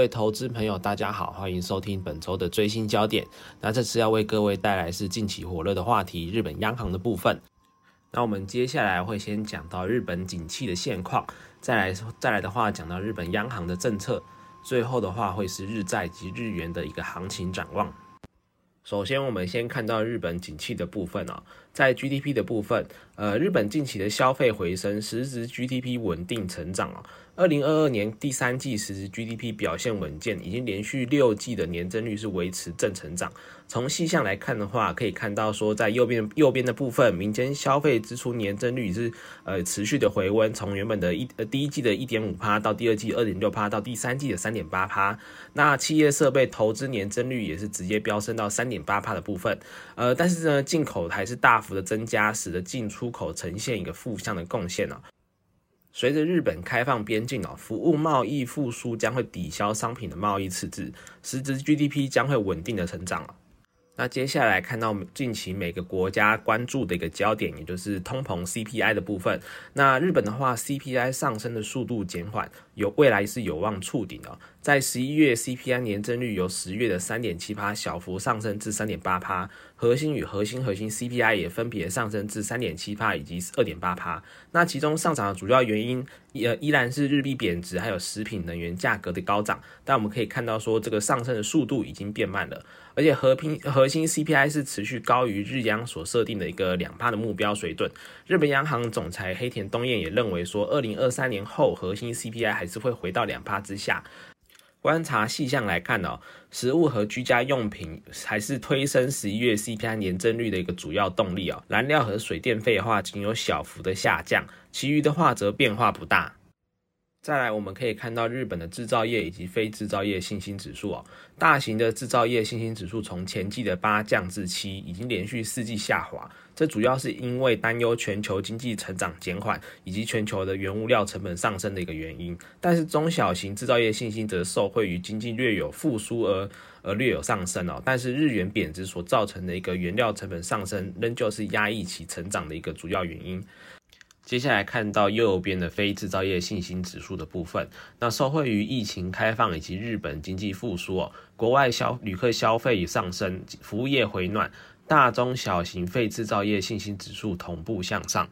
各位投资朋友，大家好，欢迎收听本周的最新焦点。那这次要为各位带来是近期火热的话题——日本央行的部分。那我们接下来会先讲到日本景气的现况，再来再来的话讲到日本央行的政策，最后的话会是日债及日元的一个行情展望。首先，我们先看到日本景气的部分啊，在 GDP 的部分，呃，日本近期的消费回升，实质 GDP 稳定成长啊。二零二二年第三季实质 GDP 表现稳健，已经连续六季的年增率是维持正成长。从细项来看的话，可以看到说，在右边右边的部分，民间消费支出年增率是呃持续的回温，从原本的一呃第一季的一点五趴，到第二季二点六趴，到第三季的三点八趴。那企业设备投资年增率也是直接飙升到三点八趴的部分。呃，但是呢，进口还是大幅的增加，使得进出口呈现一个负向的贡献呢。随着日本开放边境哦，服务贸易复苏将会抵消商品的贸易赤字，实质 GDP 将会稳定的成长那接下来看到近期每个国家关注的一个焦点，也就是通膨 CPI 的部分。那日本的话，CPI 上升的速度减缓，有未来是有望触顶的。在十一月，CPI 年增率由十月的三点七趴小幅上升至三点八趴，核心与核心核心 CPI 也分别上升至三点七趴以及二点八趴。那其中上涨的主要原因，呃，依然是日币贬值，还有食品能源价格的高涨。但我们可以看到说，这个上升的速度已经变慢了。而且和平核心 CPI 是持续高于日央所设定的一个两帕的目标水准。日本央行总裁黑田东彦也认为说，二零二三年后核心 CPI 还是会回到两帕之下。观察细项来看哦，食物和居家用品还是推升十一月 CPI 年增率的一个主要动力哦。燃料和水电费的话仅有小幅的下降，其余的话则变化不大。再来，我们可以看到日本的制造业以及非制造业信心指数哦。大型的制造业信心指数从前季的八降至七，已经连续四季下滑。这主要是因为担忧全球经济成长减缓以及全球的原物料成本上升的一个原因。但是中小型制造业信心则受惠于经济略有复苏而而略有上升哦。但是日元贬值所造成的一个原料成本上升，仍旧是压抑其成长的一个主要原因。接下来看到右边的非制造业信心指数的部分，那受惠于疫情开放以及日本经济复苏哦，国外消旅客消费已上升，服务业回暖，大中小型非制造业信心指数同步向上。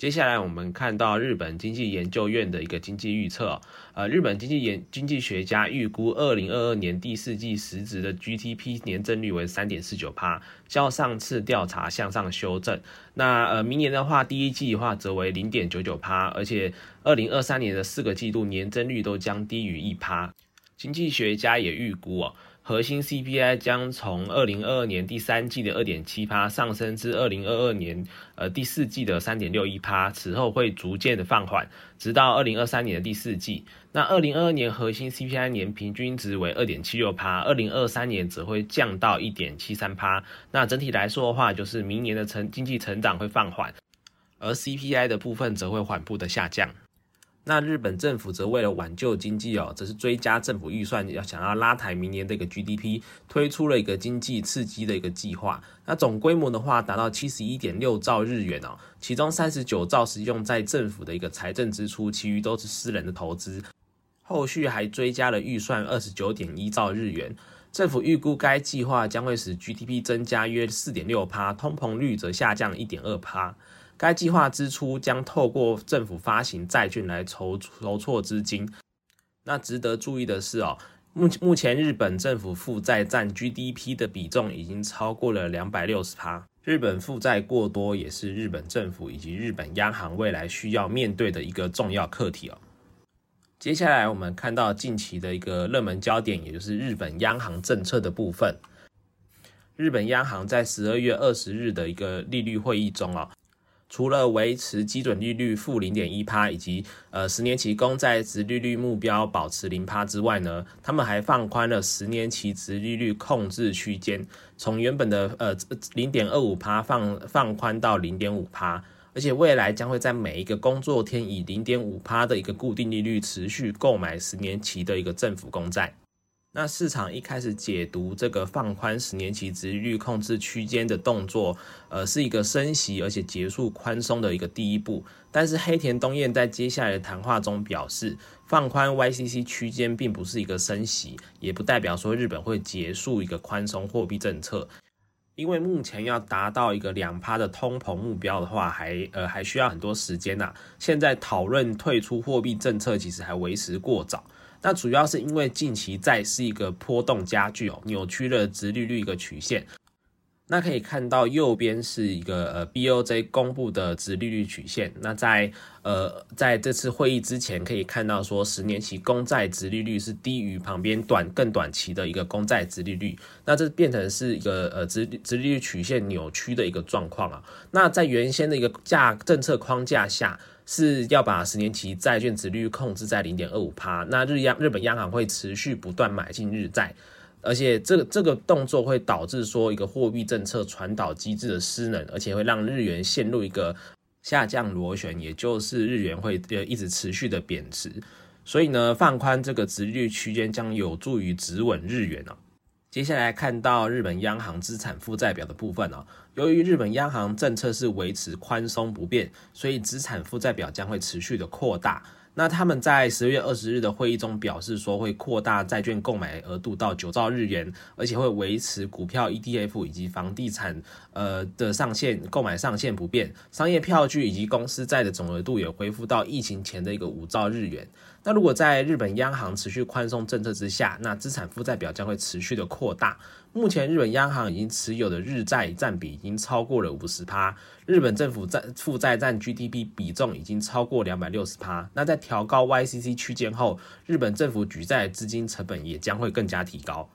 接下来我们看到日本经济研究院的一个经济预测，呃，日本经济研经济学家预估二零二二年第四季实质的 GDP 年增率为三点四九帕，较上次调查向上修正。那呃，明年的话，第一季的话则为零点九九帕，而且二零二三年的四个季度年增率都将低于一帕。经济学家也预估哦。核心 CPI 将从二零二二年第三季的二点七趴上升至二零二二年呃第四季的三点六一趴，此后会逐渐的放缓，直到二零二三年的第四季。那二零二二年核心 CPI 年平均值为二点七六趴，二零二三年则会降到一点七三趴。那整体来说的话，就是明年的成经济成长会放缓，而 CPI 的部分则会缓步的下降。那日本政府则为了挽救经济哦，则是追加政府预算，要想要拉抬明年的一个 GDP，推出了一个经济刺激的一个计划。那总规模的话达到七十一点六兆日元哦，其中三十九兆是用在政府的一个财政支出，其余都是私人的投资。后续还追加了预算二十九点一兆日元。政府预估该计划将会使 GDP 增加约四点六趴，通膨率则下降一点二趴。该计划支出将透过政府发行债券来筹筹措资金。那值得注意的是哦，目目前日本政府负债占 GDP 的比重已经超过了两百六十趴。日本负债过多也是日本政府以及日本央行未来需要面对的一个重要课题哦。接下来我们看到近期的一个热门焦点，也就是日本央行政策的部分。日本央行在十二月二十日的一个利率会议中啊。除了维持基准利率负零点一趴，以及呃十年期公债值利率目标保持零趴之外呢，他们还放宽了十年期值利率控制区间，从原本的呃零点二五趴放放宽到零点五趴，而且未来将会在每一个工作天以零点五趴的一个固定利率持续购买十年期的一个政府公债。那市场一开始解读这个放宽十年期殖利率控制区间的动作，呃，是一个升息而且结束宽松的一个第一步。但是黑田东彦在接下来的谈话中表示，放宽 YCC 区间并不是一个升息，也不代表说日本会结束一个宽松货币政策。因为目前要达到一个两趴的通膨目标的话，还呃还需要很多时间呐。现在讨论退出货币政策，其实还为时过早。那主要是因为近期债是一个波动加剧哦，扭曲了直利率一个曲线。那可以看到右边是一个呃 BOJ 公布的直利率曲线。那在呃在这次会议之前，可以看到说十年期公债直利率是低于旁边短更短期的一个公债直利率。那这变成是一个呃直直利率曲线扭曲的一个状况啊。那在原先的一个价政策框架下。是要把十年期债券殖率控制在零点二五趴，那日央日本央行会持续不断买进日债，而且这个这个动作会导致说一个货币政策传导机制的失能，而且会让日元陷入一个下降螺旋，也就是日元会呃一直持续的贬值，所以呢放宽这个殖率区间将有助于止稳日元哦。接下来看到日本央行资产负债表的部分哦，由于日本央行政策是维持宽松不变，所以资产负债表将会持续的扩大。那他们在十月二十日的会议中表示说，会扩大债券购买额度到九兆日元，而且会维持股票 ETF 以及房地产呃的上限购买上限不变，商业票据以及公司债的总额度也恢复到疫情前的一个五兆日元。那如果在日本央行持续宽松政策之下，那资产负债表将会持续的扩大。目前日本央行已经持有的日债占比已经超过了五十趴，日本政府债负债占 GDP 比重已经超过两百六十趴。那在调高 YCC 区间后，日本政府举债资金成本也将会更加提高。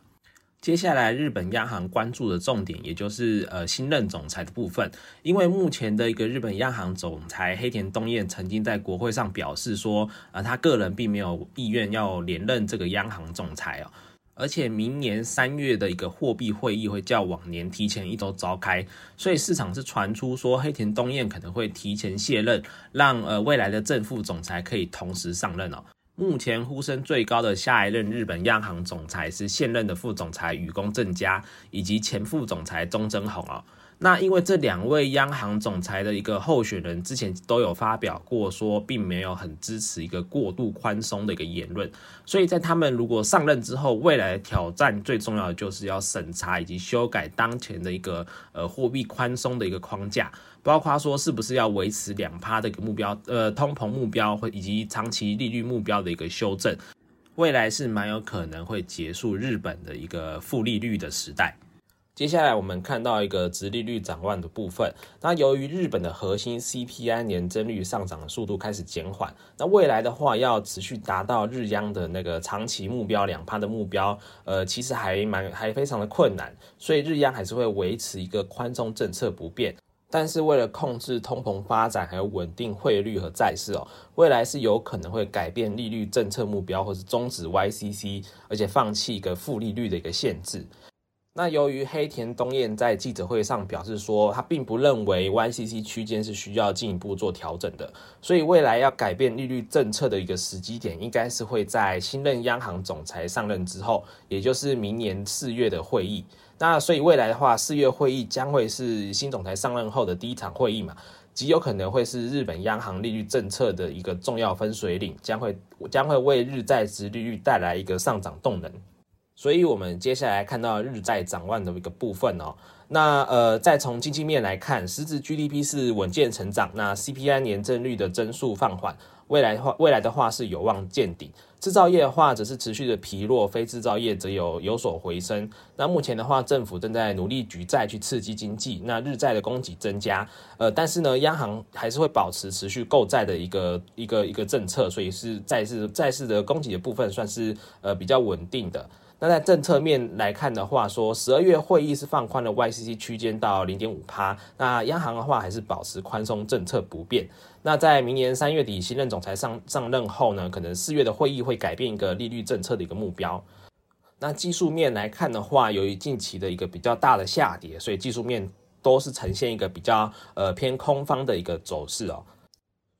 接下来，日本央行关注的重点，也就是呃新任总裁的部分。因为目前的一个日本央行总裁黑田东彦曾经在国会上表示说，呃，他个人并没有意愿要连任这个央行总裁哦。而且明年三月的一个货币会议会较往年提前一周召开，所以市场是传出说黑田东彦可能会提前卸任，让呃未来的正副总裁可以同时上任哦。目前呼声最高的下一任日本央行总裁是现任的副总裁宇宫正佳，以及前副总裁中贞弘哦。那因为这两位央行总裁的一个候选人之前都有发表过说，并没有很支持一个过度宽松的一个言论，所以在他们如果上任之后，未来挑战最重要的就是要审查以及修改当前的一个呃货币宽松的一个框架，包括说是不是要维持两趴的一个目标，呃通膨目标或以及长期利率目标的一个修正，未来是蛮有可能会结束日本的一个负利率的时代。接下来我们看到一个直利率展望的部分。那由于日本的核心 CPI 年增率上涨的速度开始减缓，那未来的话要持续达到日央的那个长期目标两趴的目标，呃，其实还蛮还非常的困难。所以日央还是会维持一个宽松政策不变。但是为了控制通膨发展，还有稳定汇率和债市哦，未来是有可能会改变利率政策目标，或是终止 YCC，而且放弃一个负利率的一个限制。那由于黑田东彦在记者会上表示说，他并不认为 YCC 区间是需要进一步做调整的，所以未来要改变利率政策的一个时机点，应该是会在新任央行总裁上任之后，也就是明年四月的会议。那所以未来的话，四月会议将会是新总裁上任后的第一场会议嘛，极有可能会是日本央行利率政策的一个重要分水岭，将会将会为日债值利率带来一个上涨动能。所以，我们接下来看到日债展望的一个部分哦。那呃，再从经济面来看，实质 GDP 是稳健成长，那 CPI 年增率的增速放缓，未来的话，未来的话是有望见顶。制造业的话则是持续的疲弱，非制造业则有有所回升。那目前的话，政府正在努力举债去刺激经济，那日债的供给增加，呃，但是呢，央行还是会保持持续购债的一个一个一个政策，所以是债市债市的供给的部分算是呃比较稳定的。那在政策面来看的话，说十二月会议是放宽了 YCC 区间到零点五趴，那央行的话还是保持宽松政策不变。那在明年三月底新任总裁上上任后呢，可能四月的会议会改变一个利率政策的一个目标。那技术面来看的话，由于近期的一个比较大的下跌，所以技术面都是呈现一个比较呃偏空方的一个走势哦。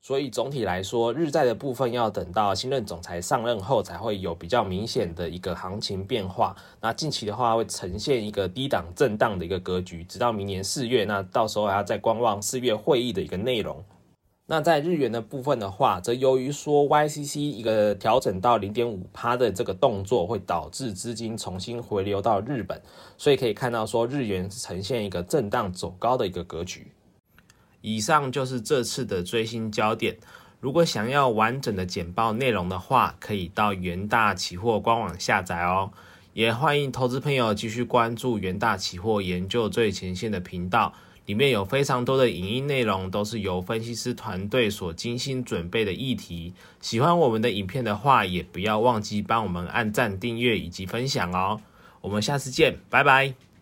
所以总体来说，日债的部分要等到新任总裁上任后，才会有比较明显的一个行情变化。那近期的话，会呈现一个低档震荡的一个格局，直到明年四月。那到时候还要再观望四月会议的一个内容。那在日元的部分的话，则由于说 YCC 一个调整到零点五趴的这个动作，会导致资金重新回流到日本，所以可以看到说日元呈现一个震荡走高的一个格局。以上就是这次的最新焦点。如果想要完整的简报内容的话，可以到元大期货官网下载哦。也欢迎投资朋友继续关注元大期货研究最前线的频道，里面有非常多的影音内容，都是由分析师团队所精心准备的议题。喜欢我们的影片的话，也不要忘记帮我们按赞、订阅以及分享哦。我们下次见，拜拜。